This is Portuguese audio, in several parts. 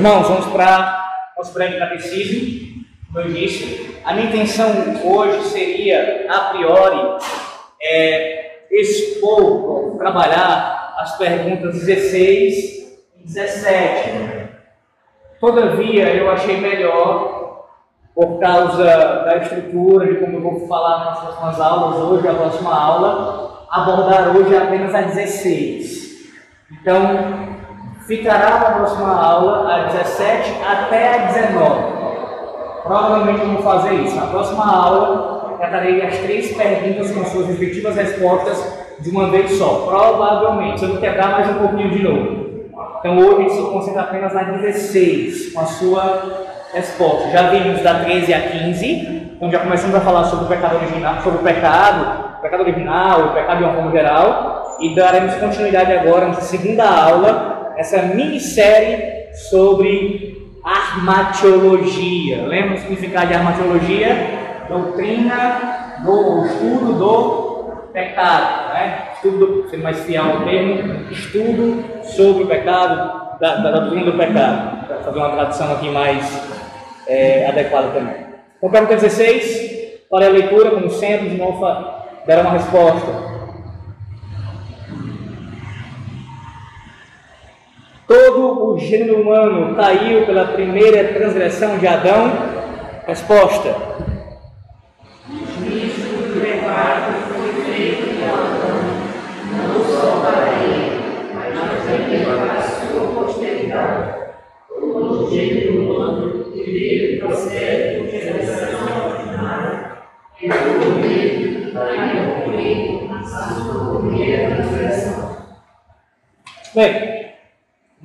Irmãos, vamos para nosso breve catecismo. Como eu disse, a minha intenção hoje seria, a priori, é, expor, trabalhar as perguntas 16 e 17. Todavia, eu achei melhor, por causa da estrutura, de como eu vou falar nas próximas aulas hoje, a próxima aula, abordar hoje apenas a 16. Então, ficará na próxima aula, a 17 até a 19. Provavelmente vamos fazer isso. Na próxima aula, tratarei as três perguntas com suas respectivas respostas de uma vez só. Provavelmente, se eu não quebrar mais um pouquinho de novo. Então hoje a gente se concentra apenas na 16, com a sua resposta. Já vimos da 13 a 15, então já começamos a falar sobre o pecado original, sobre o pecado, o pecado original, o pecado de uma forma geral, e daremos continuidade agora na segunda aula essa minissérie sobre armatiologia. Lembra o significado de armatiologia? Doutrina do estudo do pecado, né? Estudo, sendo mais fiel ao termo, estudo sobre o pecado, da, da, doutrina do pecado. Para fazer uma tradução aqui mais é, adequada também. Então, pergunta 16, para a leitura, como sempre, de novo dará uma resposta. Todo o gênero humano caiu pela primeira transgressão de Adão? Resposta. Gênero humano por ordinária, a sua primeira transgressão. Bem,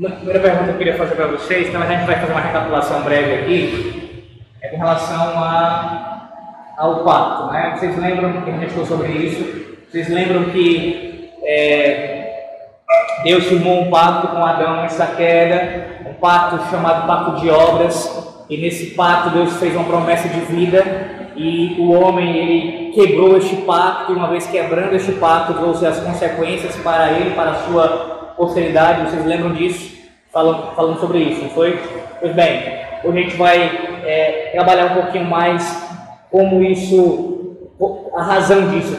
a primeira pergunta que eu queria fazer para vocês, então a gente vai fazer uma recapitulação breve aqui, é com relação a, ao pacto. Né? Vocês lembram que a gente falou sobre isso? Vocês lembram que é, Deus firmou um pacto com Adão nessa queda, um pacto chamado pacto de obras, e nesse pacto Deus fez uma promessa de vida e o homem ele quebrou este pacto, e uma vez quebrando este pacto, trouxe as consequências para ele, para a sua posteridade, vocês lembram disso? Falando, falando sobre isso, não foi? Pois bem, hoje a gente vai é, trabalhar um pouquinho mais como isso, a razão disso,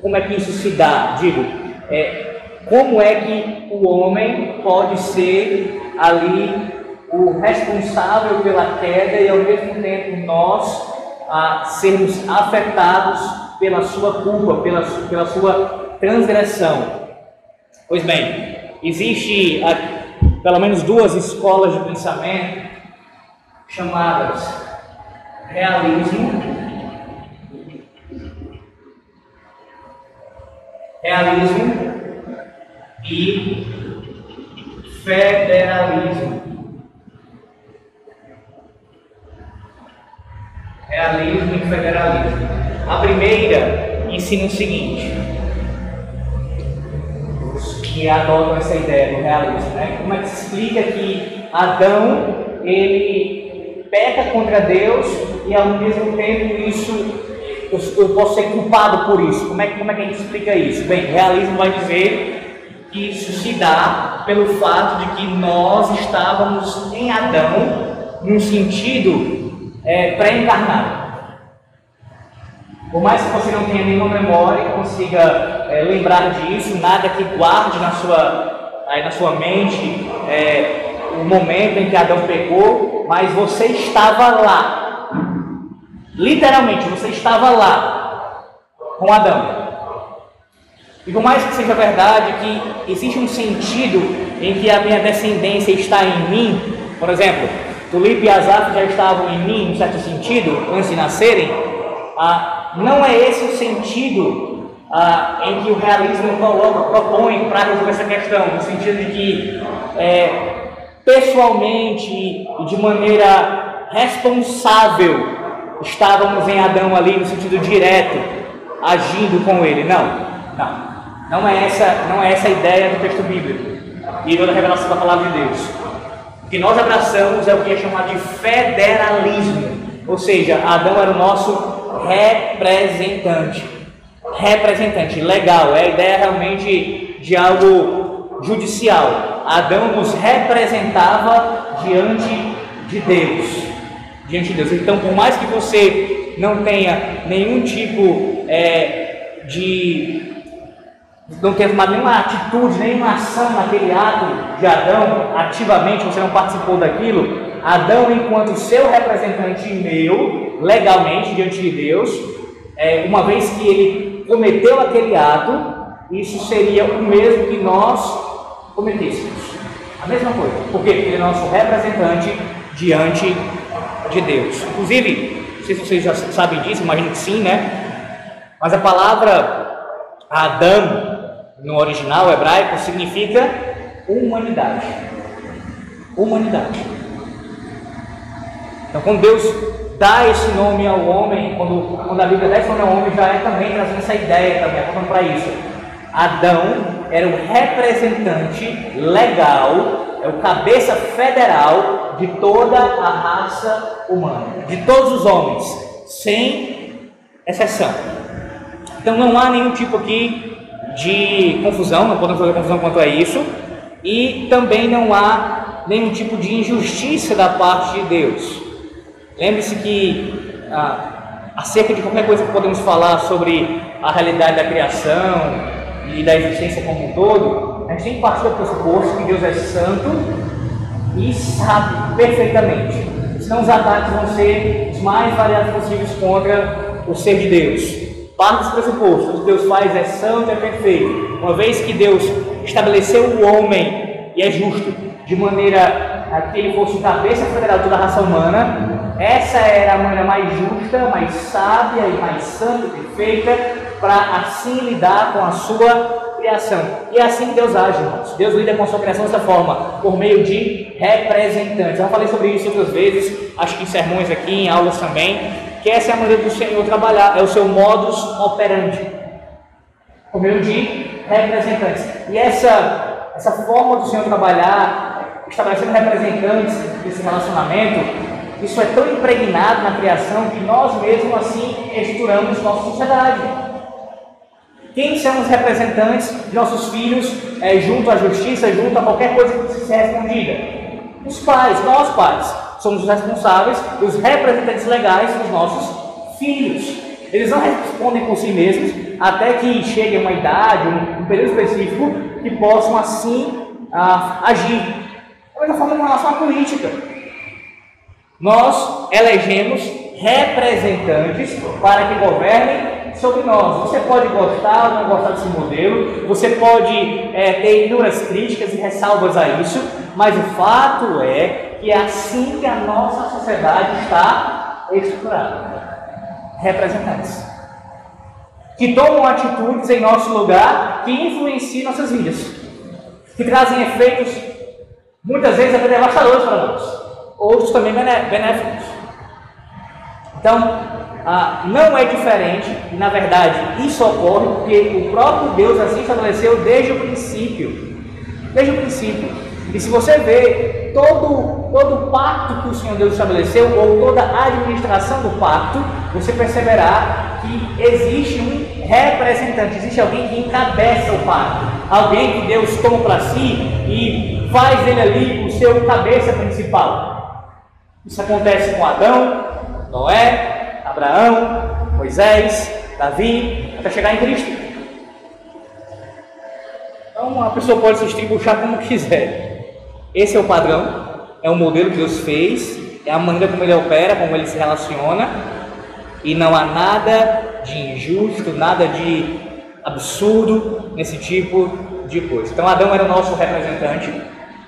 como é que isso se dá, digo, é, como é que o homem pode ser ali o responsável pela queda e ao mesmo tempo nós a sermos afetados pela sua culpa, pela, pela sua transgressão. Pois bem, existe pelo menos duas escolas de pensamento chamadas realismo, realismo e federalismo. Realismo e federalismo. A primeira ensina o seguinte: que adotam essa ideia do realismo. Né? Como é que se explica que Adão ele peca contra Deus e ao mesmo tempo isso eu, posso ser culpado por isso? Como é, como é que a gente explica isso? Bem, realismo vai dizer que isso se dá pelo fato de que nós estávamos em Adão num sentido é, pré-encarnado. Por mais que você não tenha nenhuma memória, consiga é, lembrar disso, nada que guarde na sua, aí na sua mente é, o momento em que Adão pecou, mas você estava lá. Literalmente, você estava lá com Adão. E por mais que seja verdade que existe um sentido em que a minha descendência está em mim, por exemplo, Tulipe e Asaf já estavam em mim, em certo sentido, antes de nascerem, a não é esse o sentido ah, em que o realismo coloca, propõe para resolver essa questão, no sentido de que é, pessoalmente e de maneira responsável estávamos em Adão ali no sentido direto, agindo com ele. Não, não. Não é essa, não é essa a ideia do texto bíblico e da revelação da palavra de Deus. O que nós abraçamos é o que é chamado de federalismo, ou seja, Adão era o nosso representante. Representante, legal, é a ideia realmente de algo judicial. Adão nos representava diante de Deus. Diante de Deus. Então, por mais que você não tenha nenhum tipo é, de. não tenha tomado nenhuma atitude, nenhuma ação naquele ato de Adão, ativamente você não participou daquilo, Adão, enquanto seu representante meu, legalmente diante de Deus, é, uma vez que ele cometeu aquele ato, isso seria o mesmo que nós cometêssemos. A mesma coisa. Por quê? Porque ele é nosso representante diante de Deus. Inclusive, não sei se vocês já sabem disso, imagino que sim, né? Mas a palavra Adão, no original hebraico, significa humanidade. Humanidade. Então, quando Deus dá esse nome ao homem, quando, quando a Bíblia dá esse nome ao homem, já é também trazendo essa ideia também, apontando para isso. Adão era o representante legal, é o cabeça federal de toda a raça humana, de todos os homens, sem exceção. Então não há nenhum tipo aqui de confusão, não podemos fazer confusão quanto a isso, e também não há nenhum tipo de injustiça da parte de Deus. Lembre-se que ah, acerca de qualquer coisa que podemos falar sobre a realidade da criação, e da existência como um todo, a gente tem que partir do pressuposto que Deus é santo e sabe perfeitamente. Senão os ataques vão ser os mais variados possíveis contra o ser de Deus. Parte dos pressupostos, o que Deus faz é santo e é perfeito. Uma vez que Deus estabeleceu o homem e é justo, de maneira a que ele fosse cabeça federal de a raça humana, essa era a maneira mais justa, mais sábia e mais santa e perfeita para assim lidar com a sua criação. E é assim que Deus age, irmãos. Deus lida com a sua criação dessa forma, por meio de representantes. Eu já falei sobre isso outras vezes, acho que em sermões aqui, em aulas também, que essa é a maneira do Senhor trabalhar, é o seu modus operandi, por meio de representantes. E essa, essa forma do Senhor trabalhar, estabelecendo representantes desse relacionamento, isso é tão impregnado na criação que nós mesmos assim estruturamos nossa sociedade. Quem são os representantes de nossos filhos é, junto à justiça, junto a qualquer coisa que precise ser respondida? Os pais, nós pais, somos os responsáveis, os representantes legais dos nossos filhos. Eles não respondem por si mesmos até que chegue uma idade, um, período específico, que possam assim ah, agir. Da mesma forma em relação à política. Nós elegemos representantes para que governem sobre nós. Você pode gostar ou não gostar desse modelo, você pode é, ter inúmeras críticas e ressalvas a isso, mas o fato é que é assim que a nossa sociedade está estruturada. Representantes que tomam atitudes em nosso lugar que influenciam nossas vidas, que trazem efeitos muitas vezes até devastadores para nós, outros também benéficos. Então, ah, não é diferente, e na verdade isso ocorre porque o próprio Deus assim estabeleceu desde o princípio. Desde o princípio. E se você vê todo, todo o pacto que o Senhor Deus estabeleceu, ou toda a administração do pacto, você perceberá que existe um representante, existe alguém que encabeça o pacto, alguém que Deus toma para si e faz ele ali o seu cabeça principal. Isso acontece com Adão, Noé, Abraão, Moisés, Davi, até chegar em Cristo. Então a pessoa pode se estribuchar como quiser. Esse é o padrão, é o modelo que Deus fez, é a maneira como ele opera, como ele se relaciona, e não há nada de injusto, nada de absurdo nesse tipo de coisa. Então Adão era o nosso representante,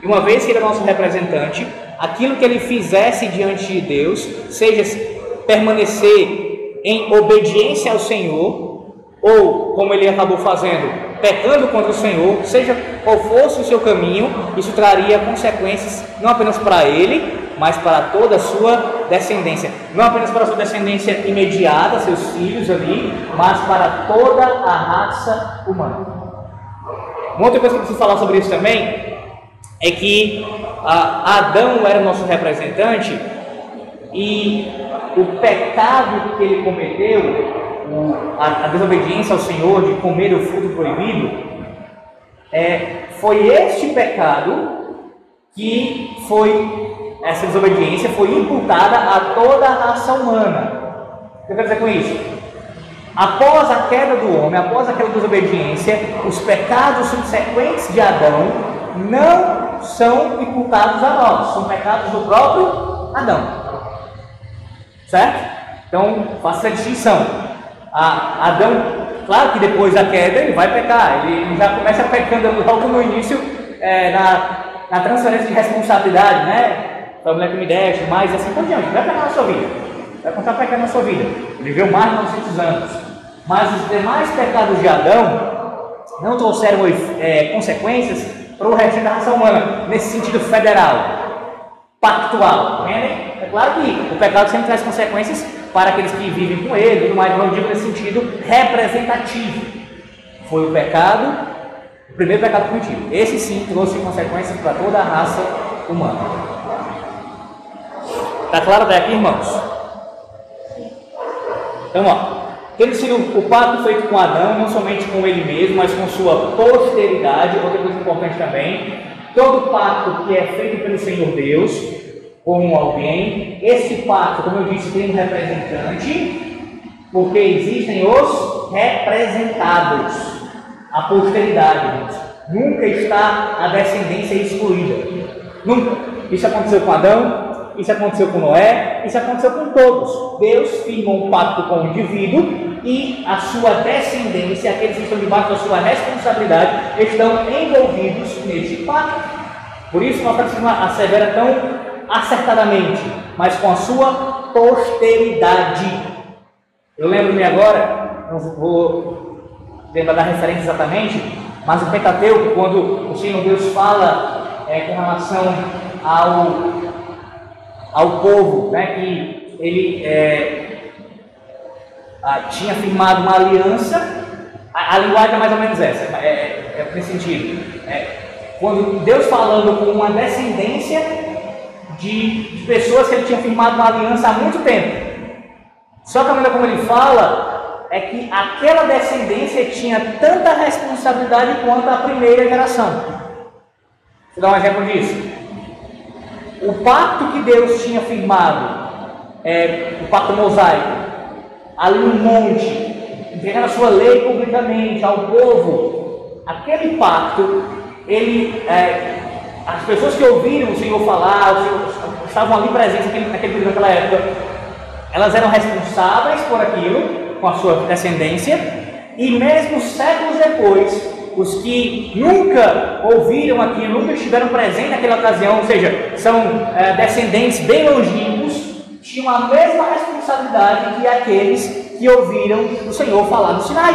e uma vez que ele o nosso representante, aquilo que ele fizesse diante de Deus, seja permanecer em obediência ao Senhor, ou como ele acabou fazendo, pecando contra o Senhor, seja qual fosse o seu caminho, isso traria consequências não apenas para ele, mas para toda a sua descendência. Não apenas para a sua descendência imediata, seus filhos ali, mas para toda a raça humana. Uma outra coisa que eu preciso falar sobre isso também é que Adão era o nosso representante e o pecado que ele cometeu, a, a desobediência ao Senhor de comer o fruto proibido, é, foi este pecado que foi, essa desobediência foi imputada a toda a raça humana. O que eu quero dizer com isso? Após a queda do homem, após aquela desobediência, os pecados subsequentes de Adão não são imputados a nós, são pecados do próprio Adão. Certo? Então, faça a distinção. A Adão, claro que depois da queda ele vai pecar, ele já começa pecando logo no início, é, na, na transferência de responsabilidade, né? Foi a mulher que me deste, mais assim por diante. Vai pecar na sua vida, vai continuar pecando na sua vida. Ele viveu mais de 900 anos. Mas os demais pecados de Adão não trouxeram é, consequências para o resto da raça humana, nesse sentido federal, pactual. Entendem? É claro que o pecado sempre traz consequências para aqueles que vivem com ele, mais, não digo nesse sentido representativo. Foi o pecado, o primeiro pecado cometido. Esse sim trouxe consequências para toda a raça humana. Está claro até aqui, irmãos? Então, ó, tendo sido o pacto feito com Adão, não somente com ele mesmo, mas com sua posteridade, outra coisa importante também, todo pacto que é feito pelo Senhor Deus, com alguém. Esse pacto, como eu disse, tem um representante, porque existem os representados, a posteridade. Nunca está a descendência excluída. Nunca. Isso aconteceu com Adão, isso aconteceu com Noé, isso aconteceu com todos. Deus firma um pacto com o indivíduo e a sua descendência, aqueles que estão debaixo da sua responsabilidade, estão envolvidos nesse pacto. Por isso, nós precisamos asseverar tão acertadamente, mas com a sua posteridade. Eu lembro-me agora, não vou lembrar da referência exatamente, mas o Pentateuco, quando o Senhor Deus fala é, com relação ao, ao povo, né, que ele é, a, tinha firmado uma aliança, a, a, linguagem é mais ou menos essa, é, é, é nesse sentido. É, quando Deus falando com uma descendência de, de pessoas que ele tinha firmado uma aliança há muito tempo. Só que a maneira como ele fala é que aquela descendência tinha tanta responsabilidade quanto a primeira geração. Vou dar um exemplo disso. O pacto que Deus tinha firmado, é, o pacto mosaico, ali no monte, entregando a sua lei publicamente ao povo, aquele pacto, ele é, as pessoas que ouviram o Senhor falar, o Senhor, estavam ali presentes naquele, naquele período, naquela época, elas eram responsáveis por aquilo, com a sua descendência, e mesmo séculos depois, os que nunca ouviram aquilo, nunca estiveram presentes naquela ocasião, ou seja, são é, descendentes bem longínquos, tinham a mesma responsabilidade que aqueles que ouviram o Senhor falar no Sinai.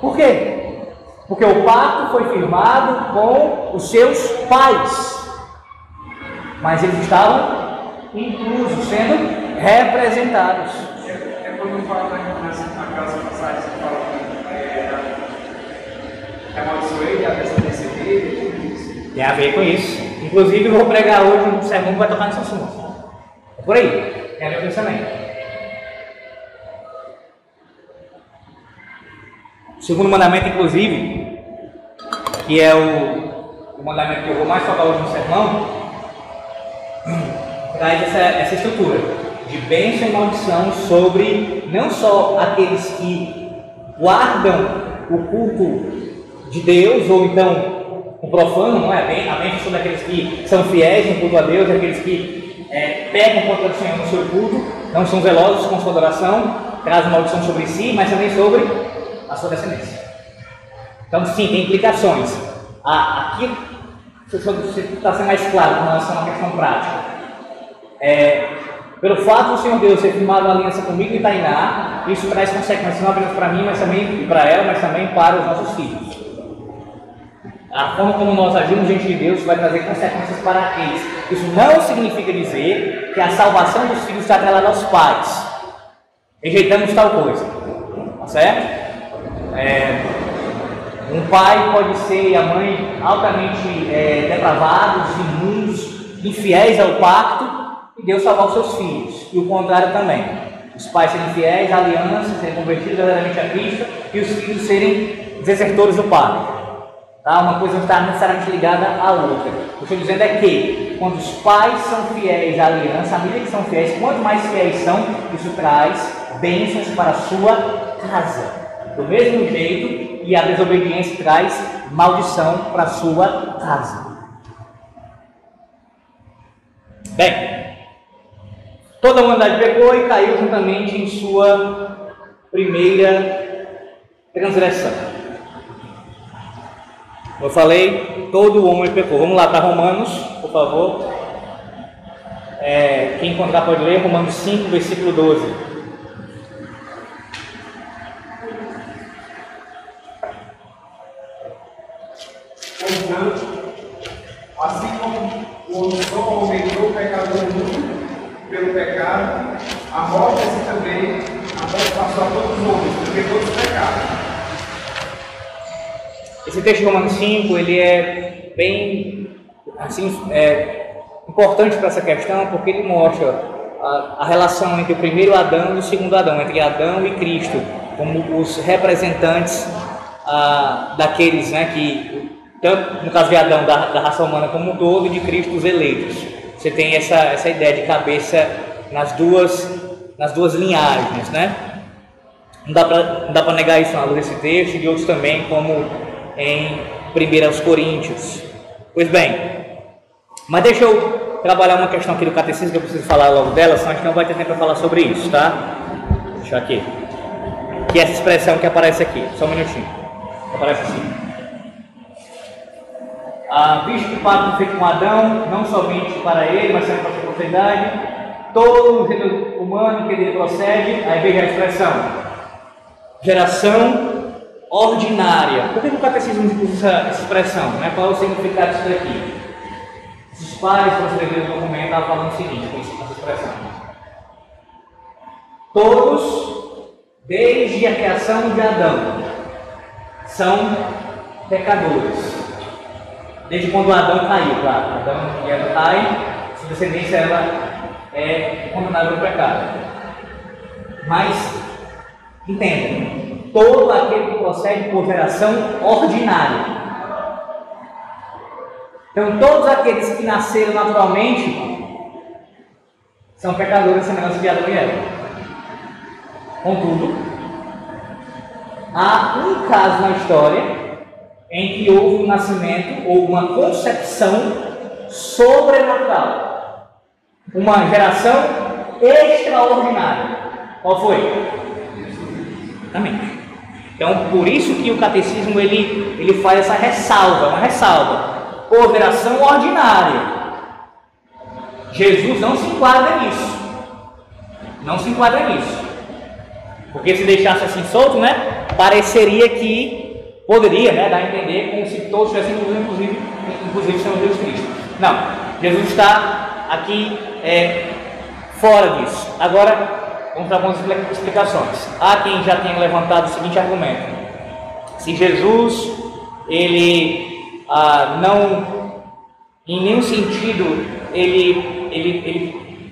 Por quê? Porque o pacto foi firmado com os seus pais. Mas eles estavam inclusos, sendo representados. É, quando fala na casa passagem, fala que amaldiçoei a descendência dele, Tem a ver com isso. Inclusive, eu vou pregar hoje um sermão que vai tocar nesse assunto. É por aí. Tem a ver com isso também. O segundo mandamento, inclusive, que é o, o mandamento que eu vou mais falar hoje no sermão, traz essa, essa estrutura de bênção e maldição sobre não só aqueles que guardam o culto de Deus, ou então o profano, não é? A bênção sobre aqueles que são fiéis no culto a Deus, aqueles que é, pecam contra o Senhor no seu culto, não são zelosos com sua adoração, trazem maldição sobre si, mas também sobre a sua descendência. Então, sim, tem implicações. Aqui está sendo mais claro com relação à questão prática. É, pelo fato do Senhor Deus ter firmado uma aliança comigo e Tainá, isso traz consequências não apenas para mim, mas também para ela, mas também para os nossos filhos. A forma como nós agimos diante de Deus vai trazer consequências para eles. Isso não significa dizer que a salvação dos filhos está atrelada aos pais. Rejeitamos tal coisa. Tá certo? É, um pai pode ser e a mãe altamente é, depravados, imundos, infiéis ao pacto, e Deus salvar os seus filhos. E o contrário também. Os pais serem fiéis à aliança, serem convertidos verdadeiramente a Cristo, e os filhos serem desertores do Pai. Tá? Uma coisa não está necessariamente ligada à outra. O que eu estou dizendo é que quando os pais são fiéis à aliança, a família que são fiéis, quanto mais fiéis são, isso traz bênçãos para a sua casa. Do mesmo jeito, e a desobediência traz maldição para a sua casa. Bem, toda a humanidade pecou e caiu juntamente em sua primeira transgressão. Eu falei, todo homem pecou. Vamos lá para Romanos, por favor. É, quem encontrar pode ler Romanos 5, versículo 12. Portanto, assim como o só aumentou o pecado no mundo, pelo pecado, a morte assim também, a morte passou a todos os homens, porque todos pecaram. Esse texto de Romanos 5, ele é bem assim, é, importante para essa questão, porque ele mostra a, a, relação entre o primeiro Adão e o segundo Adão, entre Adão e Cristo, como os representantes ah, daqueles né, que tanto no caso de Adão, da, da raça humana como um todo, e de Cristo, os eleitos. Você tem essa, essa ideia de cabeça nas duas, nas duas linhagens, né? Não dá para negar isso na luz desse texto e de outros também, como em 1 Coríntios. Pois bem, mas deixa eu trabalhar uma questão aqui do catecismo que eu preciso falar logo dela, senão a gente não vai ter tempo para falar sobre isso, tá? Deixa aqui. Que é essa expressão que aparece aqui, só um minutinho. Aparece assim. Ah, visto que o pacto feito com Adão, não somente para ele, mas também para a sua posteridade, todo o gênero humano que ele procede, aí veja a expressão, geração ordinária. Por que o catecismo usa essa expressão? Né? Qual é o significado disso daqui? Os pais, quando escreveram o documento, estavam falando o seguinte, com essa expressão. Todos, desde a criação de Adão, são pecadores. Desde quando Adão caiu, claro. Adão e Eva caem, sua descendência ela é condenada pelo pecado. Mas, entenda, todo aquele que procede por geração ordinária. Então, todos aqueles que nasceram naturalmente são pecadores semelhantes de Adão e Eva. Contudo, há um caso na história em que houve um nascimento ou uma concepção sobrenatural. Uma geração extraordinária. Qual foi? Exatamente. Então, por isso que o catecismo ele, ele faz essa ressalva, uma ressalva. Por geração ordinária. Jesus não se enquadra nisso. Não se enquadra nisso. Porque se deixasse assim solto, né? Pareceria que Poderia né, dar a entender como se todos tivessem inclusive, inclusive Senhor Deus Cristo. Não, Jesus está aqui é, fora disso. Agora, vamos dar algumas explicações. Há quem já tenha levantado o seguinte argumento: se Jesus ele ah, não, em nenhum sentido, ele, ele, ele,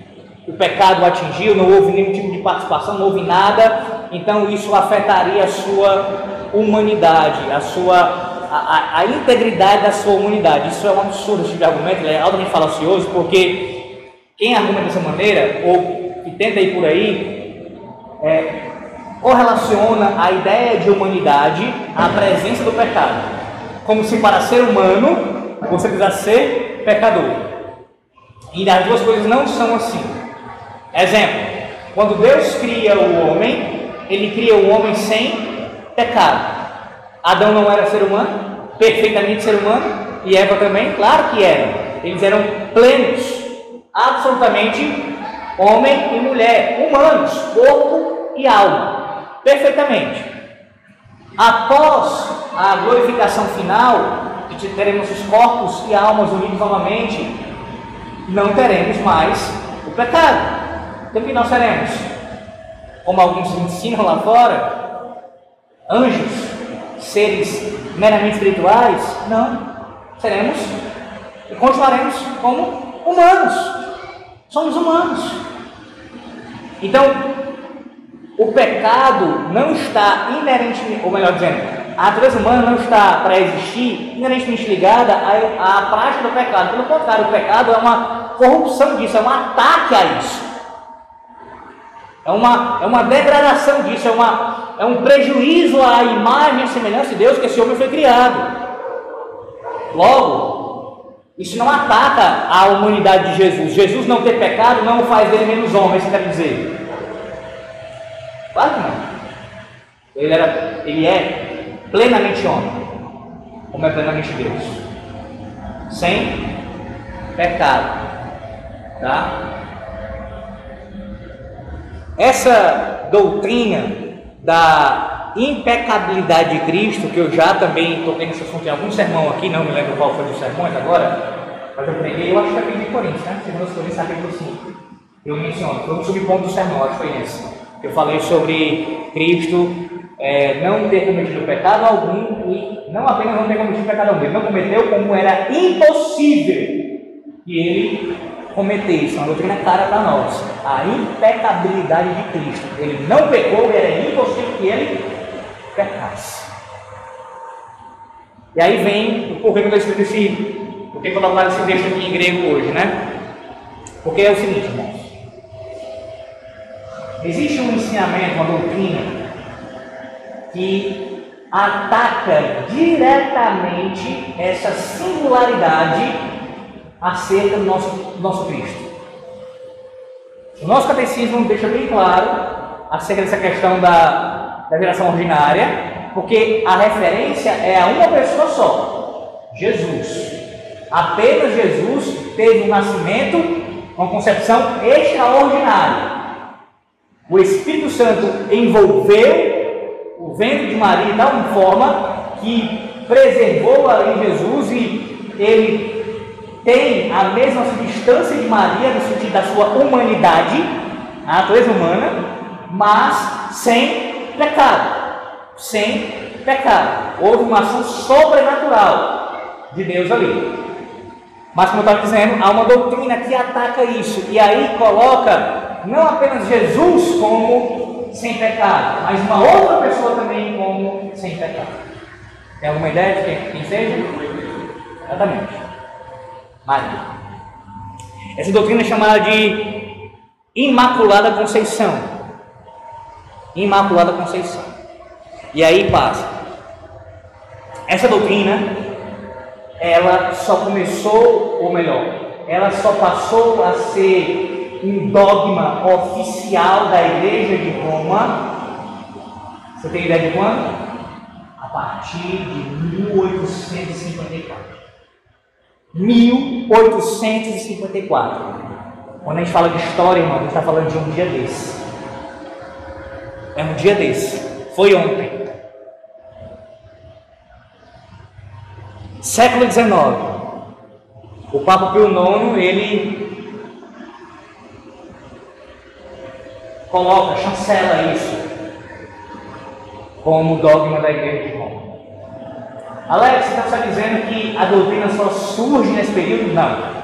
o pecado atingiu, não houve nenhum tipo de participação, não houve nada, então isso afetaria a sua humanidade, a sua a, a, integridade da sua humanidade. Isso é um absurdo esse tipo de argumento, ele é altamente falacioso, porque quem argumenta dessa maneira, ou tenta ir por aí, é, correlaciona a ideia de humanidade à presença do pecado. Como se para ser humano você precisasse ser pecador. E as duas coisas não são assim. Exemplo, quando Deus cria o homem, ele cria o homem sem pecado. Adão não era ser humano, perfeitamente ser humano, e Eva também, claro que era. Eles eram plenos, absolutamente homem e mulher, humanos, corpo e alma, perfeitamente. Após a glorificação final, que teremos os corpos e almas unidos novamente, não teremos mais o pecado. Então, o que nós seremos? Como alguns ensinam lá fora, anjos, seres meramente espirituais? Não. Seremos e continuaremos como humanos. Somos humanos. Então, o pecado não está inerentemente, ou melhor dizendo, a natureza humana não está para existir inerentemente ligada à, à prática do pecado. Pelo contrário, o pecado é uma corrupção disso, é um ataque a isso. É uma, é uma degradação disso, é, uma, é um prejuízo à imagem e semelhança de Deus que esse homem foi criado. Logo, isso não ataca a humanidade de Jesus. Jesus não ter pecado não o faz dele menos homem, isso quer dizer. Claro que não. Ele, era, ele é plenamente homem, como é plenamente Deus. Sem pecado. Tá? Essa doutrina da impecabilidade de Cristo, que eu já também toquei nesse assunto em algum sermão aqui, não me lembro qual foi dos sermões agora, mas eu preguei, eu acho que é de Coríntios, né? Segundo Coríntios, capítulo 5. Eu menciono, foi um subponto do sermão, acho que foi esse. Eu falei sobre Cristo é, não ter cometido pecado algum e não apenas não ter cometido pecado algum, ele não cometeu como era impossível que ele cometesse. Uma doutrina cara para nós. A impecabilidade de Cristo. Ele não pecou era impossível que ele pecasse. E aí vem o porquê que eu escrito esse. Por que colocar esse texto aqui em grego hoje, né? Porque é o seguinte, irmãos. Existe um ensinamento, uma doutrina, que ataca diretamente essa singularidade acerca do nosso, nosso Cristo. O nosso catecismo deixa bem claro acerca dessa questão da, da geração ordinária, porque a referência é a uma pessoa só, Jesus. Apenas Jesus teve um nascimento, uma concepção extraordinária. O Espírito Santo envolveu o ventre de Maria de tal forma que preservou ali Jesus e ele tem a mesma substância de Maria no sentido da sua humanidade, a natureza humana, mas sem pecado. Sem pecado. Houve uma ação sobrenatural de Deus ali. Mas, como eu estava dizendo, há uma doutrina que ataca isso e aí coloca não apenas Jesus como sem pecado, mas uma outra pessoa também como sem pecado. Tem alguma ideia de quem, quem seja? Exatamente. Maria. Essa doutrina é chamada de Imaculada Conceição. Imaculada Conceição. E aí passa. Essa doutrina, ela só começou, ou melhor, ela só passou a ser um dogma oficial da Igreja de Roma. Você tem ideia de quando? A partir de 1854. 1854. Quando a gente fala de história, irmão, a gente está falando de um dia desse. É um dia desse. Foi ontem. Século XIX. O Papa Pio IX, ele coloca, chancela isso como dogma da igreja de Roma. Alex, você está dizendo que a doutrina só surge nesse período? Não.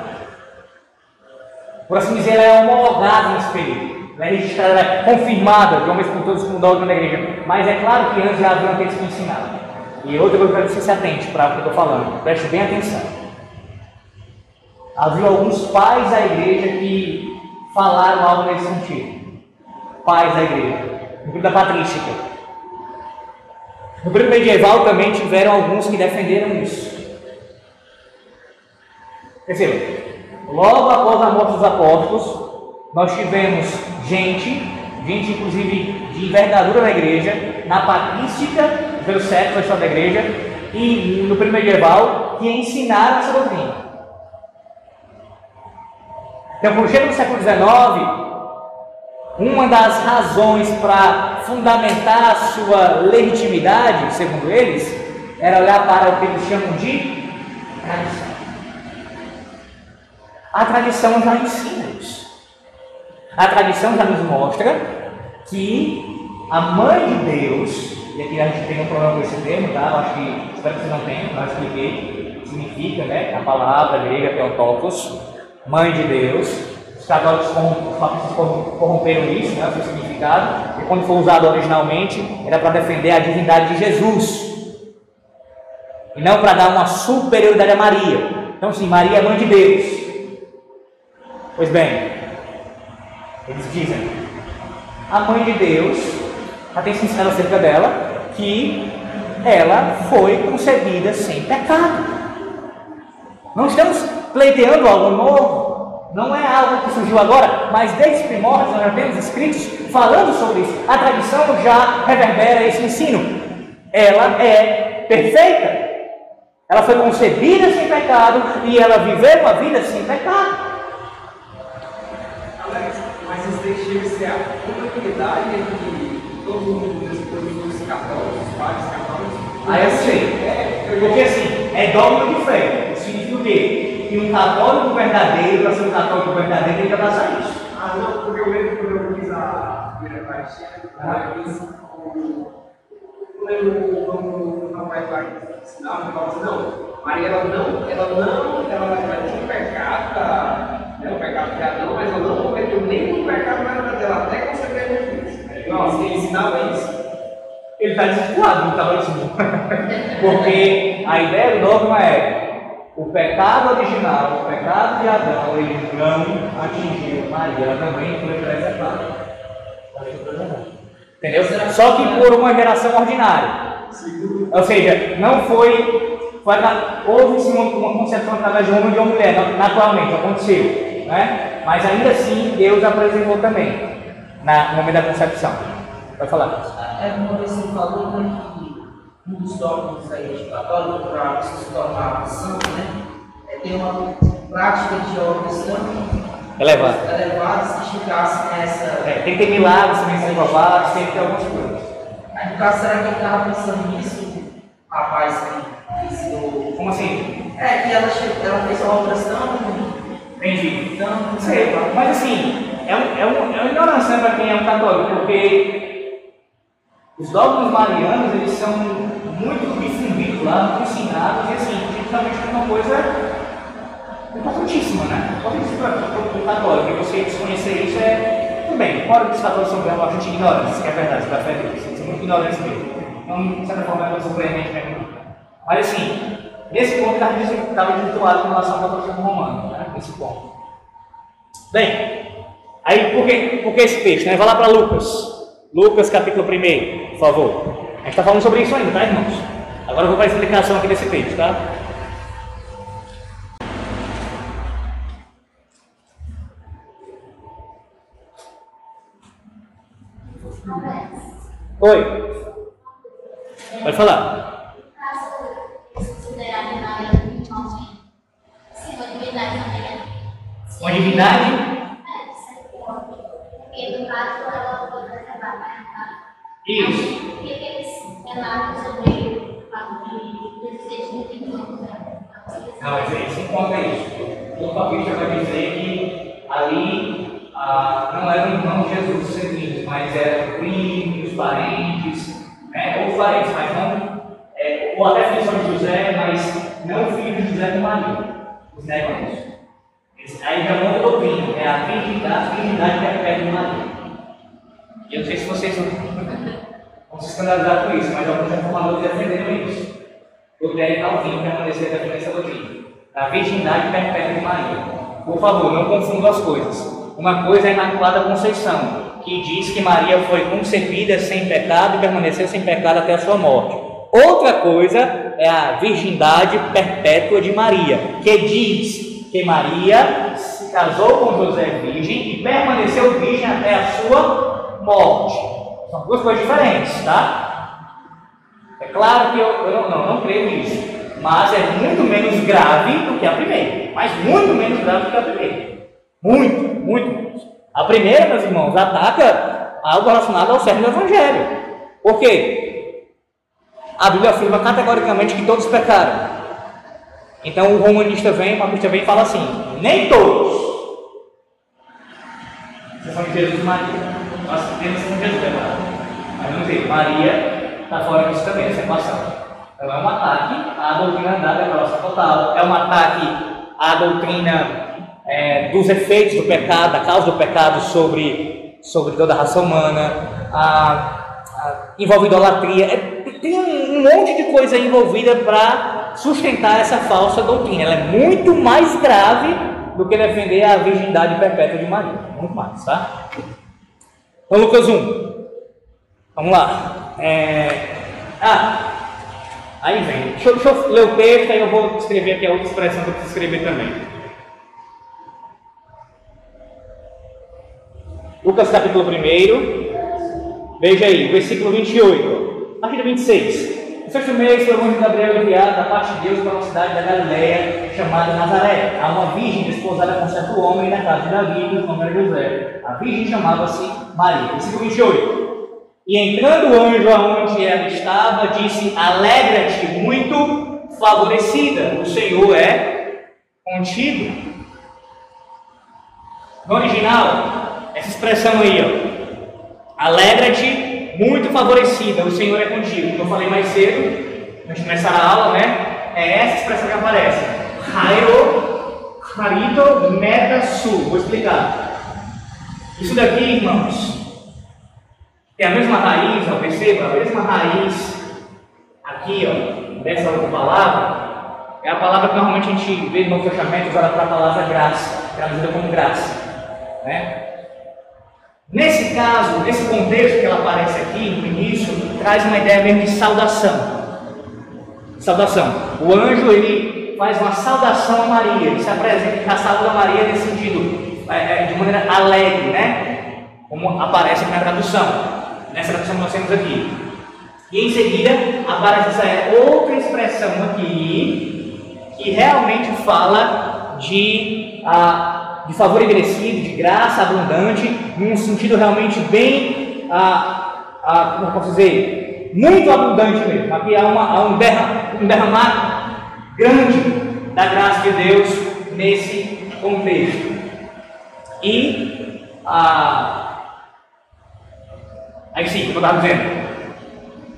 Por assim dizer, ela é homologada nesse período. Ela é registrada, é confirmada de vez por todas como dogma da igreja. Mas é claro que antes já havia aqueles que ensinaram. E outra coisa que você se atente para o que eu estou falando. Preste bem atenção. Havia alguns pais da igreja que falaram algo nesse sentido pais da igreja, no grupo da patrística. No período medieval também tiveram alguns que defenderam isso. Perceba, logo após a morte dos apóstolos, nós tivemos gente, gente inclusive de envergadura da igreja, na patrística, pelos séculos da história da igreja, e no período medieval, que ensinaram essa doutrina. Então, quando chega no século XIX, uma das razões para fundamentar a sua legitimidade, segundo eles, era olhar para o que eles chamam de tradição. A tradição já ensina isso. A tradição já nos mostra que a mãe de Deus, e aqui a gente tem um problema com esse termo, tá? Eu acho que, espero que você não tenha, mas expliquei significa, né? A palavra grega Theotokos, mãe de Deus, católicos corromperam isso, né, o seu significado, e quando foi usado originalmente, era para defender a divindade de Jesus. E não para dar uma superioridade a Maria. Então, sim, Maria é mãe de Deus. Maria é eles dizem, a mãe de Deus, já tem se ensinado acerca dela, que ela foi concebida sem pecado. Não estamos pleiteando algo novo, não é algo que surgiu agora, mas desde os primórdios nós já temos escritos falando sobre isso. A tradição já reverbera esse ensino. Ela é perfeita, ela foi concebida sem pecado e ela viveu uma vida sem pecado. Isso deixa de ser a compatibilidade entre todos os católicos, os pais católicos. Ah, eu sei. É, porque assim, é dogma de fé. Significa o quê? Que um católico verdadeiro, para ser um católico verdadeiro, tem que abraçar isso. Ah, não, porque eu lembro quando eu fiz a primeira parte, eu fiz lembro como o rapaz vai ensinar, ele fala assim, não, Maria ela não, ela não, ela, ela tinha um pecado, tá, né, o pecado de Adão, mas ela não cometeu nenhum pecado na vida dela, até conceber Jesus. Nossa, ele ensinava isso. Ele está desvirtuado no tabagismo. Porque a ideia do dogma é o pecado original, o pecado de Adão, ele não atingiu Maria, também foi preservada. Entendeu? Só que por uma geração ordinária. Ou seja, não foi. foi houve uma, uma concepção através de homem e de uma mulher, naturalmente, aconteceu. Né? Mas ainda assim, Deus a preservou também, na, no momento da concepção. Vai falar. É como você falou né, que um dos dogmas aí de católico para se tornar santo, né? É ter uma prática de obras tão elevado. elevados que chegassem nessa. É, tem que ter milagres também sendo provados, tem que ter algumas coisas. Aí no caso, será que ele estava pensando nisso, rapaz que ensinou. Como assim? É, que ela, ela fez obras tão. Entendi. Não sei, mas assim, é, um, é, um, é uma ignorância né, para quem é um católico, porque os dogmas marianos eles são muito difundidos lá, muito ensinados, e assim, justamente uma coisa importantíssima, né? Importantíssima para o católico. E você desconhecer isso é. Tudo bem, fora que os católicos são bastante ignorantes, que é verdade, da fé deles. Eles são muito ignorantes mesmo. Então, de certa forma, é uma surpreendente mesmo. Mas assim, nesse ponto estava desvirtuado com relação ao catolicismo romano, né? Nesse ponto. Bem, aí por que, por que esse texto? Né? Vai lá para Lucas. Lucas capítulo 1, por favor. A gente está falando sobre isso ainda, tá, irmãos? Agora eu vou para a explicação aqui desse texto, tá? Oi. Pode falar. Uma divindade? Porque caso ela Isso. Porque eles relatam sobre o de Não, mas aí se conta isso. O papista vai dizer que ali ah, não era o irmão de Jesus seguinte, mas era o primo parentes, né? ou parentes, mas não, é, ou até filho de José, mas não filho de José com Maria. Os negam isso. Já é uma doutrina, é a virgindade, perpétua de Maria. E eu não sei se vocês vão se escandalizar com isso, mas alguns reformadores defenderam isso. Lutero ao fim permanecer defendendo essa doutrina. A virgindade perpétua de Maria. Por favor, não confundam as coisas. Uma coisa é a Imaculada Conceição, que diz que Maria foi concebida sem pecado e permaneceu sem pecado até a sua morte. Outra coisa é a virgindade perpétua de Maria, que diz que Maria se casou com José virgem e permaneceu virgem até a sua morte. São duas coisas diferentes, tá? É claro que eu, eu não, não, não creio nisso, mas é muito menos grave do que a primeira. Mas muito menos grave do que a primeira. Muito, muito menos. A primeira, meus irmãos, ataca algo relacionado ao cerne do Evangelho. Por quê? A Bíblia afirma categoricamente que todos pecaram. Então o romanista vem, o papista vem e fala assim: nem todos. São de Jesus Maria. Nós temos com Jesus, claro. Mas não sei, Maria está fora disso também, essa equação. Então é um ataque à doutrina pela nossa total. É um ataque à doutrina é, dos efeitos do pecado, da causa do pecado sobre, sobre toda a raça humana, a, a, envolve idolatria, é, tem um monte de coisa envolvida para sustentar essa falsa doutrina. Ela é muito mais grave do que defender a virgindade perpétua de Maria. Muito mais, tá? Então, Lucas 1. Vamos lá. É... Ah, aí vem. Deixa, deixa eu ler o texto, aí eu vou escrever aqui a outra expressão que eu preciso escrever também. Lucas capítulo 1. Veja aí, versículo 28. A partir do 26. No sexto mês foi o anjo Gabriel enviado da parte de Deus para uma cidade da Galileia chamada Nazaré. Há uma virgem desposada com certo homem na casa de Davi, que o nome era José. A virgem chamava-se Maria. Versículo 28. E entrando o anjo aonde ela estava, disse: Alegra-te, muito favorecida, o Senhor é contigo. No original, essa expressão aí, ó. Alegra-te, muito favorecida, o Senhor é contigo. Como eu falei mais cedo, antes de começar a aula, né? É essa expressão que aparece. Rairo, Harito, Meta, Sul. Vou explicar. Isso daqui, irmãos, é a mesma raiz, ó, perceba, a mesma raiz aqui, ó, dessa outra palavra, é a palavra que normalmente a gente vê no fechamento usada para a palavra graça, traduzida como graça. Né? Nesse caso, nesse contexto que ela aparece aqui no início, traz uma ideia mesmo de saudação. Saudação. O anjo ele faz uma saudação a Maria, ele se apresenta, ele saúda a Maria nesse sentido, é, é, de maneira alegre, né? Como aparece aqui na tradução nessa tradução que nós temos aqui. E em seguida aparece essa outra expressão aqui, que realmente fala de, a, de favor merecido, de graça abundante, num sentido realmente bem, a, a, como posso dizer, muito abundante mesmo. Aqui há, uma, há um, derram, um derramar grande da graça de Deus nesse contexto. E a Aí sim, como eu estava dizendo,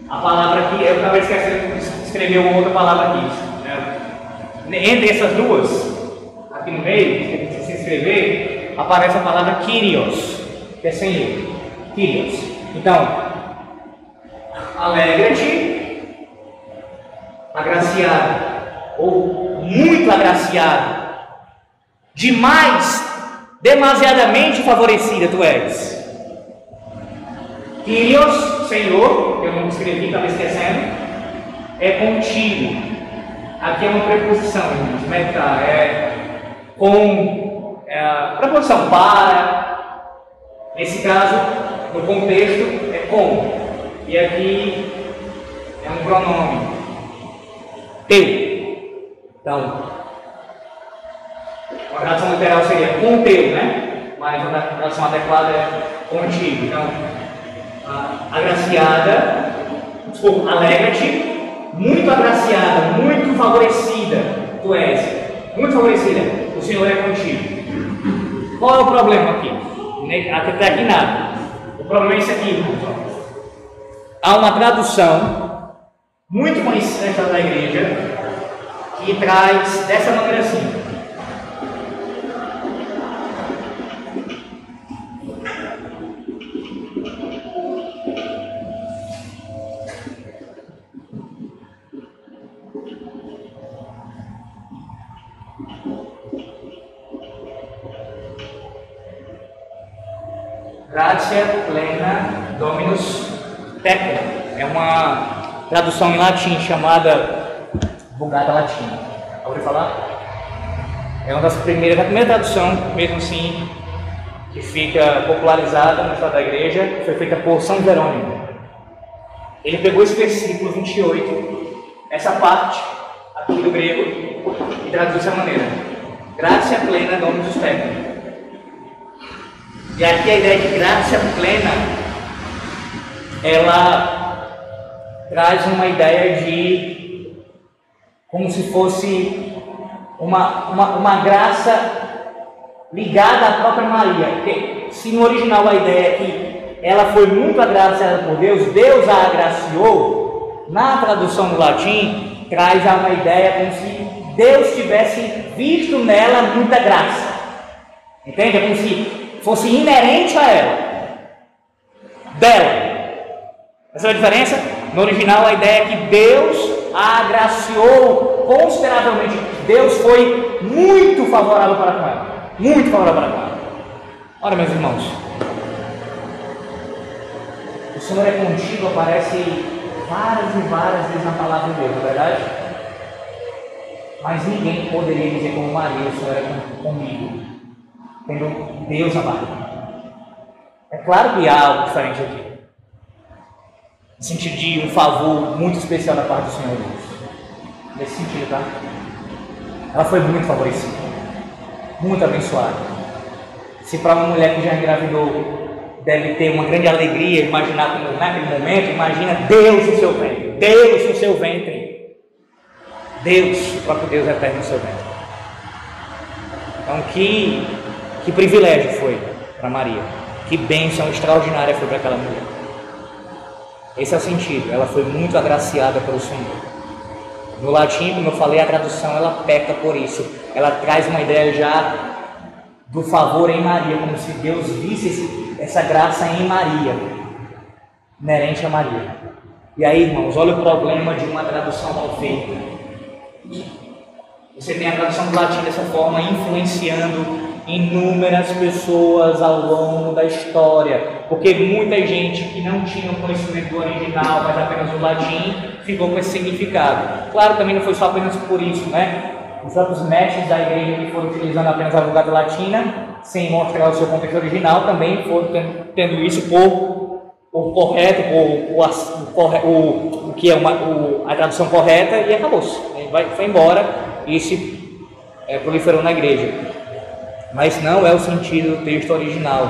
a palavra aqui, eu estava esquecendo de escrever uma outra palavra aqui. Né? Entre essas duas, aqui no meio, escrever, aparece a palavra Kyrios, que é Senhor. Kyrios. Então, alegra-te, agraciado, ou muito agraciado, demais, demasiadamente favorecida tu és. Kyrios, Senhor, eu não escrevi, estava esquecendo, é contigo. Aqui é uma preposição, irmãos, meta, é com é, preposição para, nesse caso, no contexto, é com. E aqui é um pronome. Teu. Então, uma tradução literal seria com teu, né? Mas a tradução adequada é contigo. Então, agraciada, desculpa, alegra-te, muito agraciada, muito favorecida tu és, muito favorecida, o Senhor é contigo. Qual é o problema aqui? Até aqui nada. O problema é esse aqui. Há uma tradução muito conhecida da igreja que traz dessa maneira assim. Gratia plena dominus tecum. É uma tradução em latim chamada Vulgata Latina. Ouviu falar? É uma das primeiras, a primeira tradução, mesmo assim, que fica popularizada na história da igreja, foi feita por São Jerônimo. Ele pegou esse versículo 28, essa parte aqui do grego, e traduziu dessa maneira: Graça plena dominus tecum. E aqui a ideia de graça plena, ela traz uma ideia de como se fosse uma, uma, uma graça ligada à própria Maria. Porque se no original a ideia é que ela foi muito agraciada por Deus, Deus a agraciou, na tradução do latim traz uma ideia como se Deus tivesse visto nela muita graça. Entende? É como se fosse inerente a ela, dela. Essa é a diferença? No original, a ideia é que Deus a agraciou consideravelmente. Deus foi muito favorável para com ela. Muito favorável para com ela. Ora, meus irmãos, o Senhor é contigo, aparece várias e várias vezes na palavra de Deus, não é verdade? Mas ninguém poderia dizer como Maria, o Senhor é comigo, tendo Deus amado. É claro que há algo diferente aqui. No sentido de um favor muito especial da parte do Senhor Deus. Nesse sentido, tá? Ela foi muito favorecida, muito abençoada. Se para uma mulher que já engravidou deve ter uma grande alegria, imaginar como naquele momento, imagina Deus no seu ventre, Deus no seu ventre, Deus, o próprio Deus eterno no seu ventre. Então, que, que privilégio foi para Maria, que bênção extraordinária foi para aquela mulher. Esse é o sentido, ela foi muito agraciada pelo Senhor. No latim, como eu falei, a tradução ela peca por isso. Ela traz uma ideia já do favor em Maria, como se Deus visse esse, essa graça em Maria, inerente a Maria. E aí, irmãos, olha o problema de uma tradução mal feita. Você tem a tradução do latim dessa forma, influenciando inúmeras pessoas ao longo da história, porque muita gente que não tinha o conhecimento do original, mas apenas o latim, ficou com esse significado. Claro, também não foi só apenas por isso, né? Os próprios mestres da igreja que foram utilizando apenas a Vulgata Latina, sem mostrar o seu contexto original, também foram tendo, isso por, por correto, por, por o, o, que é uma, o, a tradução correta, e acabou-se. Foi embora e se é, proliferou na igreja. Mas não é o sentido do texto original.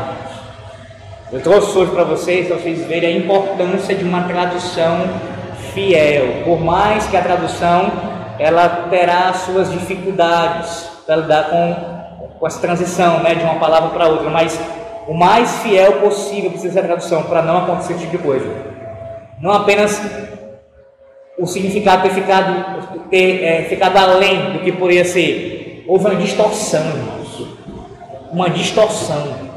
Eu trouxe hoje para vocês, para vocês verem a importância de uma tradução fiel. Por mais que a tradução ela terá suas dificuldades para lidar com, com essa transição né, de uma palavra para outra, mas o mais fiel possível precisa ser a tradução para não acontecer esse tipo de coisa. Não apenas o significado ter ficado, ter, é, ficado além do que poderia ser. Houve uma distorção. Uma distorção.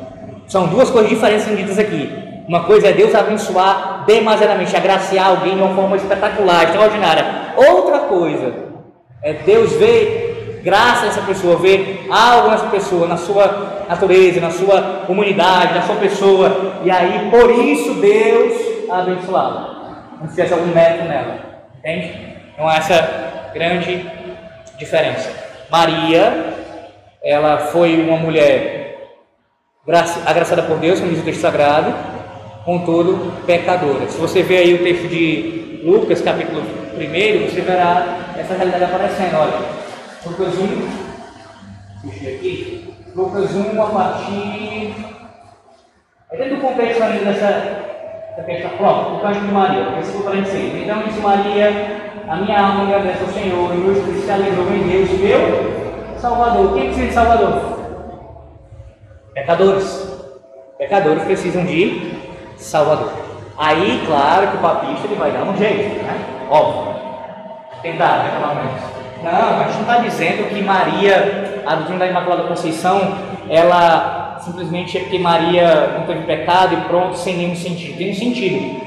São duas coisas diferentes ditas aqui. Uma coisa é Deus abençoar demasiadamente, agraciar alguém de uma forma espetacular, extraordinária. Outra coisa é Deus vê graça nessa pessoa, vê algo nessa pessoa, na sua natureza, na sua comunidade, na sua pessoa, e aí por isso Deus a abençoava. Não se tivesse algum mérito nela. Entende? Então essa grande diferença. Maria, ela foi uma mulher agraciada por Deus, como diz o texto sagrado, contudo pecadora. Se você vê aí o texto de Lucas, capítulo 1, você verá essa realidade aparecendo. Olha, Lucas 1, deixa eu aqui, Lucas 1 a partir. É dentro do contexto ainda dessa, dessa questão. O cântico de Maria, versículo 46. Então disse Maria, a minha alma agradece ao Senhor, e se alegrou em Deus, meu Salvador. Quem precisa de Salvador? Pecadores. Pecadores precisam de Salvador. Aí, claro que o papista ele vai dar um jeito, né? Óbvio. Tentar, né, pelo menos. Não, a gente não está dizendo que Maria, a doutrina da Imaculada Conceição, ela simplesmente é porque Maria não teve pecado e pronto, sem nenhum sentido. Tem um sentido.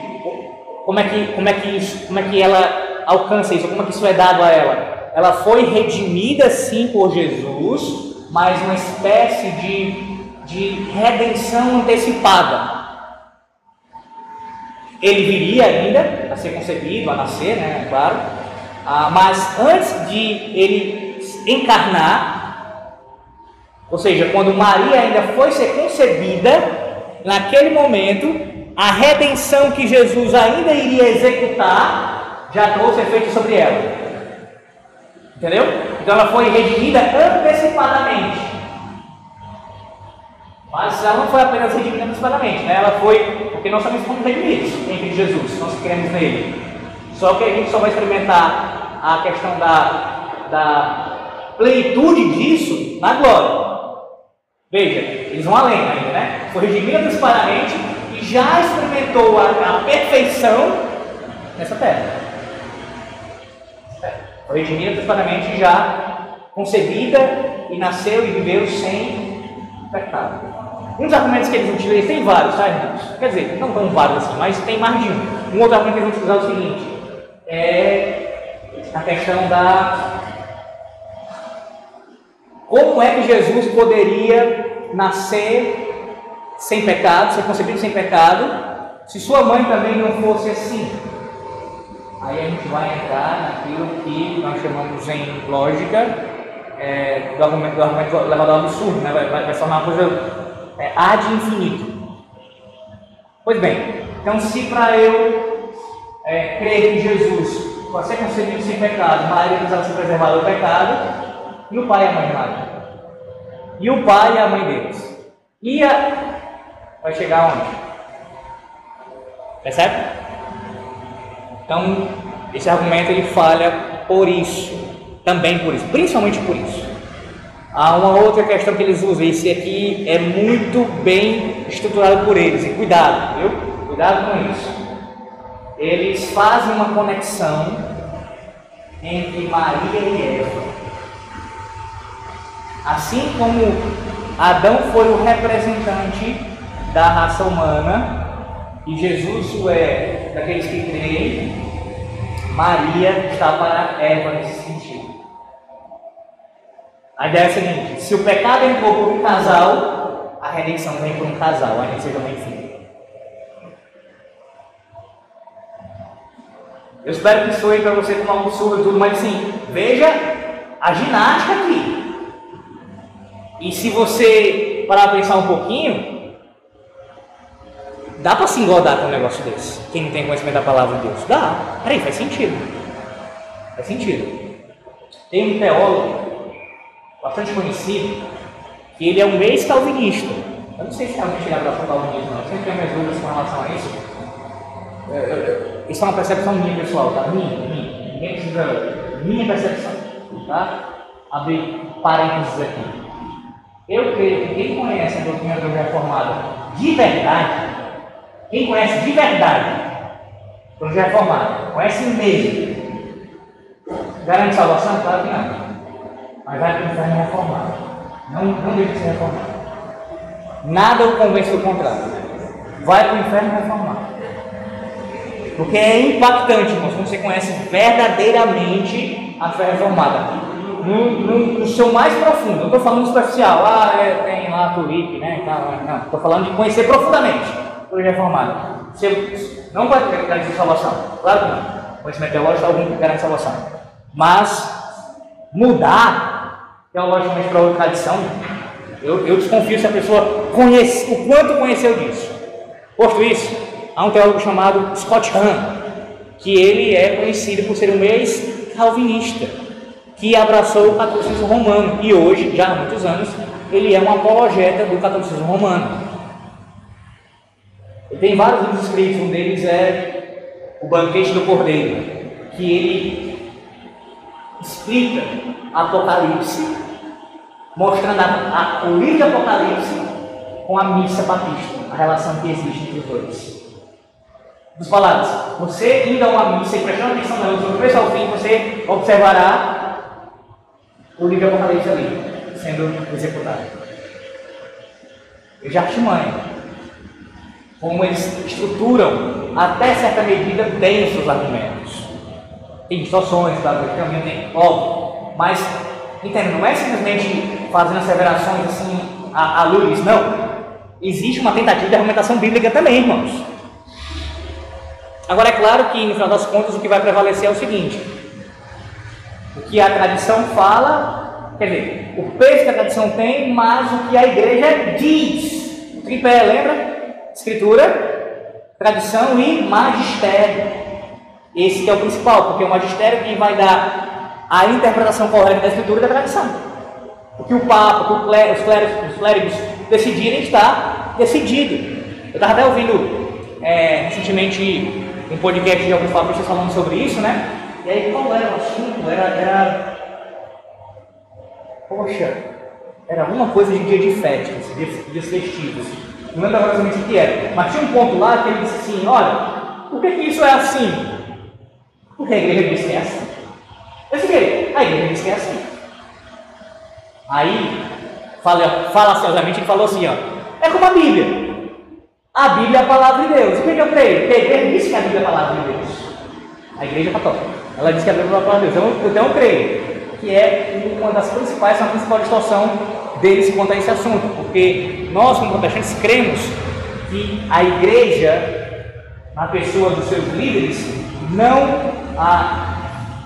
Como é que, como é que, isso, como é que ela alcança isso? Como é que isso é dado a ela? Ela foi redimida sim por Jesus, mas uma espécie de, de redenção antecipada. Ele viria ainda a ser concebido, a nascer, né, claro, ah, mas antes de ele encarnar, ou seja, quando Maria ainda foi ser concebida, naquele momento, a redenção que Jesus ainda iria executar já trouxe efeito sobre ela. Entendeu? Então ela foi redimida antecipadamente. Mas ela não foi apenas redimida antecipadamente, né? ela foi, porque nós também fomos redimidos em Cristo Jesus, nós cremos nele. Só que a gente só vai experimentar a questão da, da plenitude disso na glória. Veja, eles vão além ainda, né? Foi redimido antecipadamente e já experimentou a, a perfeição nessa terra. Foi redimido antecipadamente já concebida e nasceu e viveu sem pecado. Um dos argumentos que eles utilizam, tem vários, tá, irmãos? Quer dizer, não tão vários assim, mas tem mais de um. Um outro argumento que eles vão utilizar é o seguinte: é a questão da como é que Jesus poderia nascer sem pecado, ser concebido sem pecado, se sua mãe também não fosse assim? Aí a gente vai entrar naquilo que nós chamamos em lógica é, do argumento, do argumento levado ao absurdo, né? vai, vai, vai uma coisa é, ad infinito. Pois bem, então se para eu é, crer que Jesus para ser concebido sem pecado, Maria precisava ser preservada do pecado, e o pai e a mãe de Maria? E o pai e a mãe deles? E a... vai chegar onde? Percebe? Então, esse argumento ele falha por isso, também por isso, principalmente por isso. Há uma outra questão que eles usam, esse aqui é muito bem estruturado por eles, e cuidado, viu? Cuidado com isso. Eles fazem uma conexão entre Maria e Eva. Assim como Adão foi o representante da raça humana e Jesus é daqueles que creem, Maria está para Eva nesse sentido. A ideia é a seguinte: se o pecado entrou por um casal, a redenção vem por um casal, que seja uma filho. Eu espero que isso foi para você tomar um surdo e tudo, mas assim, veja a ginástica aqui. E se você parar para pensar um pouquinho, dá para se engodar com um negócio desse. Quem não tem conhecimento da palavra de Deus? Dá. Peraí, faz sentido. Faz sentido. Tem um teólogo bastante conhecido que ele é um ex-calvinista. Eu não sei se realmente ele abraçou o calvinismo, não. Eu sempre tenho minhas dúvidas com relação a isso. Isso é uma percepção minha, pessoal, tá? Minha, minha. Ninguém precisa. Minha percepção, tá? Abrir parênteses aqui. Eu creio que quem conhece a doutrina do reformada de verdade, quem conhece de verdade do reformado, conhece mesmo, garante salvação? Claro que não. Mas vai inferno reformado. Não, não deixa de ser reformado. Nada o convence do contrário. Vai para o inferno reformado. Porque é impactante, irmãos, quando você conhece verdadeiramente a fé reformada. No, no, no seu mais profundo, não estou falando superficial, ah, é, tem lá a tulipe, né? não, estou falando de conhecer profundamente o reformado. Você não vai garantir salvação, claro que não. Conhecimento teológico algum garante salvação. Mas mudar teologicamente para outra tradição, eu, eu desconfio se a pessoa conhece, o quanto conheceu disso. Posto isso, há um teólogo chamado Scott Hahn, que ele é conhecido por ser um ex-calvinista, que abraçou o catolicismo romano e hoje, já há muitos anos, ele é um apologeta do catolicismo romano. Tem vários livros escritos, um deles é O Banquete do Cordeiro, que ele explica Apocalipse, mostrando a, a, o livro de Apocalipse com a missa batista, a relação que existe entre os dois dos palavras. Você indo a uma missa e prestando atenção na do começo ao fim, você observará o livro de Apocalipse ali, sendo executado. Eu já te mãe. Como eles estruturam, até certa medida, bem os seus argumentos. Tem distorções, claro, tá? caminho tem, óbvio. Mas, entende, não é simplesmente fazendo asseverações assim à, à luz, não. Existe uma tentativa de argumentação bíblica também, irmãos. Agora, é claro que, no final das contas, o que vai prevalecer é o seguinte: o que a tradição fala, quer dizer, o peso que a tradição tem, mas o que a igreja diz. O tripé, lembra? Escritura, tradição e magistério. Esse é o principal, porque o magistério é vai dar a interpretação correta da escritura e da tradição. O que o Papa, o que os clérigos, os clérigos decidirem está decidido. Eu estava até ouvindo é, recentemente um podcast de alguns fabristas falando sobre isso, né? E aí qual era o assunto? Era, era. Poxa, era alguma coisa de dia de festas, dias festivos. Não lembro exatamente o que era. Mas tinha um ponto lá que ele disse assim: olha, por que, que isso é assim? Porque a igreja disse que é assim. Eu disse, a igreja disse que é assim. Aí, fala, falaciosamente, ele falou assim: ó, é como a Bíblia. A Bíblia é a palavra de Deus. O que, eu creio? Que a igreja diz que a Bíblia é a palavra de Deus. A igreja católica. Ela diz que a Bíblia é a palavra de Deus. Eu, então eu creio que é uma das principais, uma principal distorção deles quanto a esse assunto, porque nós, como protestantes, cremos que a igreja, na pessoa dos seus líderes, não, a,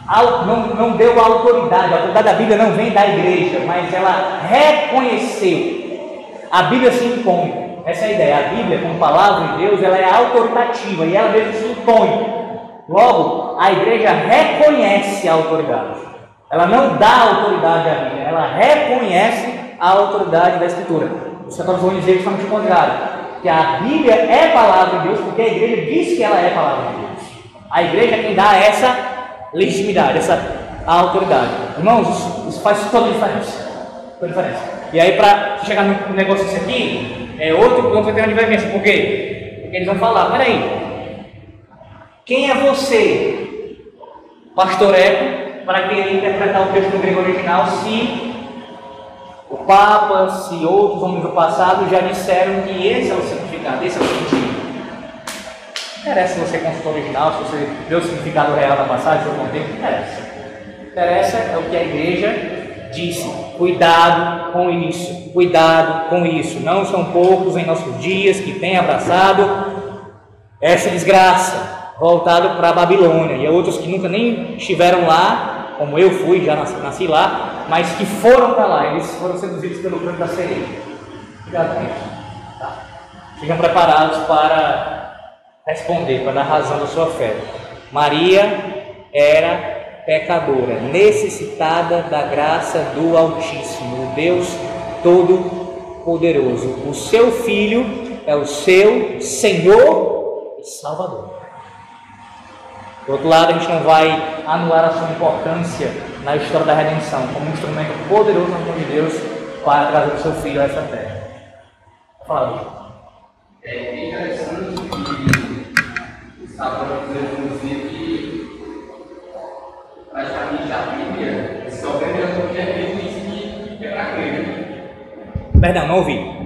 a, não, não deu a autoridade, a autoridade da Bíblia não vem da igreja, mas ela reconheceu. A Bíblia se impõe. Essa é a ideia. A Bíblia, como palavra de Deus, ela é autoritativa e ela mesmo se impõe. Logo, a igreja reconhece a autoridade. Ela não dá autoridade à Bíblia, ela reconhece a autoridade da Escritura. Os católicos vão dizer justamente o contrário, que a Bíblia é palavra de Deus, porque a igreja diz que ela é palavra de Deus. A igreja é quem dá essa legitimidade, essa autoridade. Irmãos, isso, isso faz toda a diferença. Toda a diferença. E aí, para chegar no negócio desse aqui, é outro ponto vai ter uma divergência. Por quê? Porque eles vão falar, peraí, quem é você, pastor Eco, para querer interpretar o texto no grego original se o Papa, se outros homens do passado já disseram que esse é o significado, esse é o sentido. Não interessa se você consultou o original, se você vê o significado real da passagem, seu não interessa. Interessa é o que a igreja disse. Cuidado com isso, cuidado com isso. Não são poucos em nossos dias que têm abraçado essa desgraça, voltado para a Babilônia, e outros que nunca nem estiveram lá, como eu fui, já nasci, nasci lá, mas que foram para lá, eles foram seduzidos pelo canto da sereia. Com isso. Tá. Preparados para responder, para dar razão da sua fé. Maria era pecadora, necessitada da graça do Altíssimo, o Deus Todo-Poderoso. O seu filho é o seu Senhor e Salvador. Por outro lado, a gente não vai anular a sua importância na história da redenção, como um instrumento poderoso na mão de Deus para trazer o seu filho a essa terra. Fala, É interessante que estava dizendo, inclusive, praticamente a Bíblia só vem porque a Bíblia diz que é para crer. Perdão, não ouvi.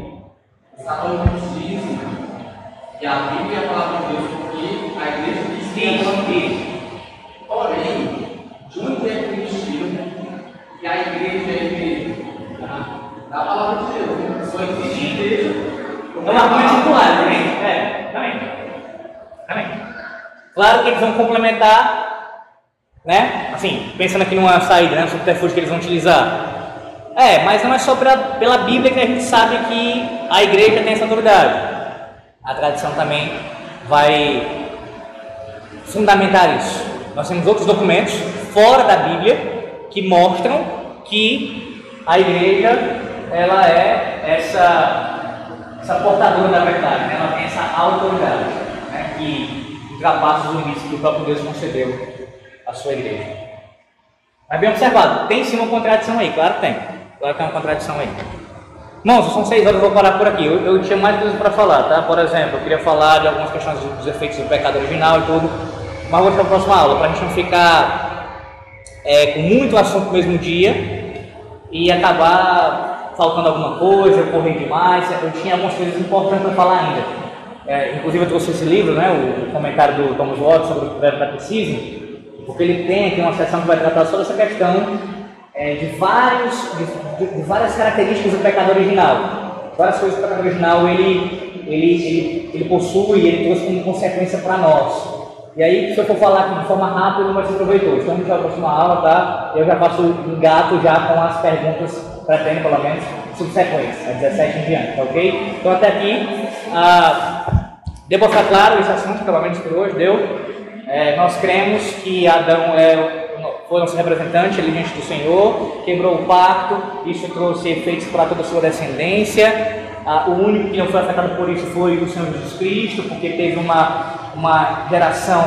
Estava dizem que a Bíblia é a palavra de Deus porque a igreja diz que é a palavra de Deus. Porém, onde é que que a igreja é a igreja da palavra de Deus. Só existe igreja. É uma argumento circular também. É, também. Também. Claro que eles vão complementar, né? Assim, pensando aqui numa saída, né? No subterfúgio que eles vão utilizar. É, mas não é só pela, pela Bíblia que a gente sabe que a igreja tem essa autoridade. A tradição também vai fundamentar isso. Nós temos outros documentos fora da Bíblia que mostram que a igreja ela é essa, essa portadora da verdade, né? ela tem essa autoridade né? que ultrapassa os limites que o próprio Deus concedeu à sua igreja. Mas bem observado, tem sim uma contradição aí, claro que tem. Claro que tem uma contradição aí. Irmãos, são seis horas, eu vou parar por aqui. Eu, eu tinha mais coisas para falar, tá? Por exemplo, eu queria falar de algumas questões dos efeitos do pecado original e tudo, mas vou deixar para a próxima aula, para a gente não ficar é, com muito assunto no mesmo dia e acabar faltando alguma coisa, correr demais. Eu tinha algumas coisas importantes para falar ainda. É, inclusive eu trouxe esse livro, né, o, comentário do Thomas Watts sobre o Catecismo, porque ele tem aqui uma seção que vai tratar sobre essa questão é, de, vários, de, de, várias características do pecado original. Várias coisas que o pecado original ele, ele, ele, ele possui ele trouxe como consequência para nós. E aí, se eu for falar aqui de forma rápida, não vai ser proveitoso. Então, já a próxima aula, tá? Eu já faço um gato já com as perguntas, pretendo pelo menos, subsequentes, a 17 em diante, tá ok? Então, até aqui, ah, deu para ficar claro esse assunto, pelo menos por hoje, deu? É, nós cremos que Adão é, foi nosso representante ali diante do Senhor, quebrou o pacto, isso trouxe efeitos para toda a sua descendência. Ah, o único que não foi afetado por isso foi o Senhor Jesus Cristo, porque teve uma uma geração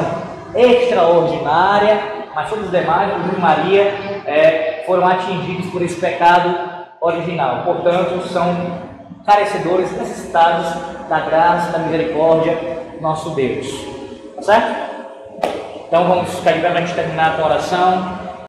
extraordinária, mas todos os demais, inclusive Maria, é, foram atingidos por esse pecado original. Portanto, são carecedores, necessitados da graça, da misericórdia do nosso Deus. Tá certo? Então vamos ficar para a gente terminar com oração.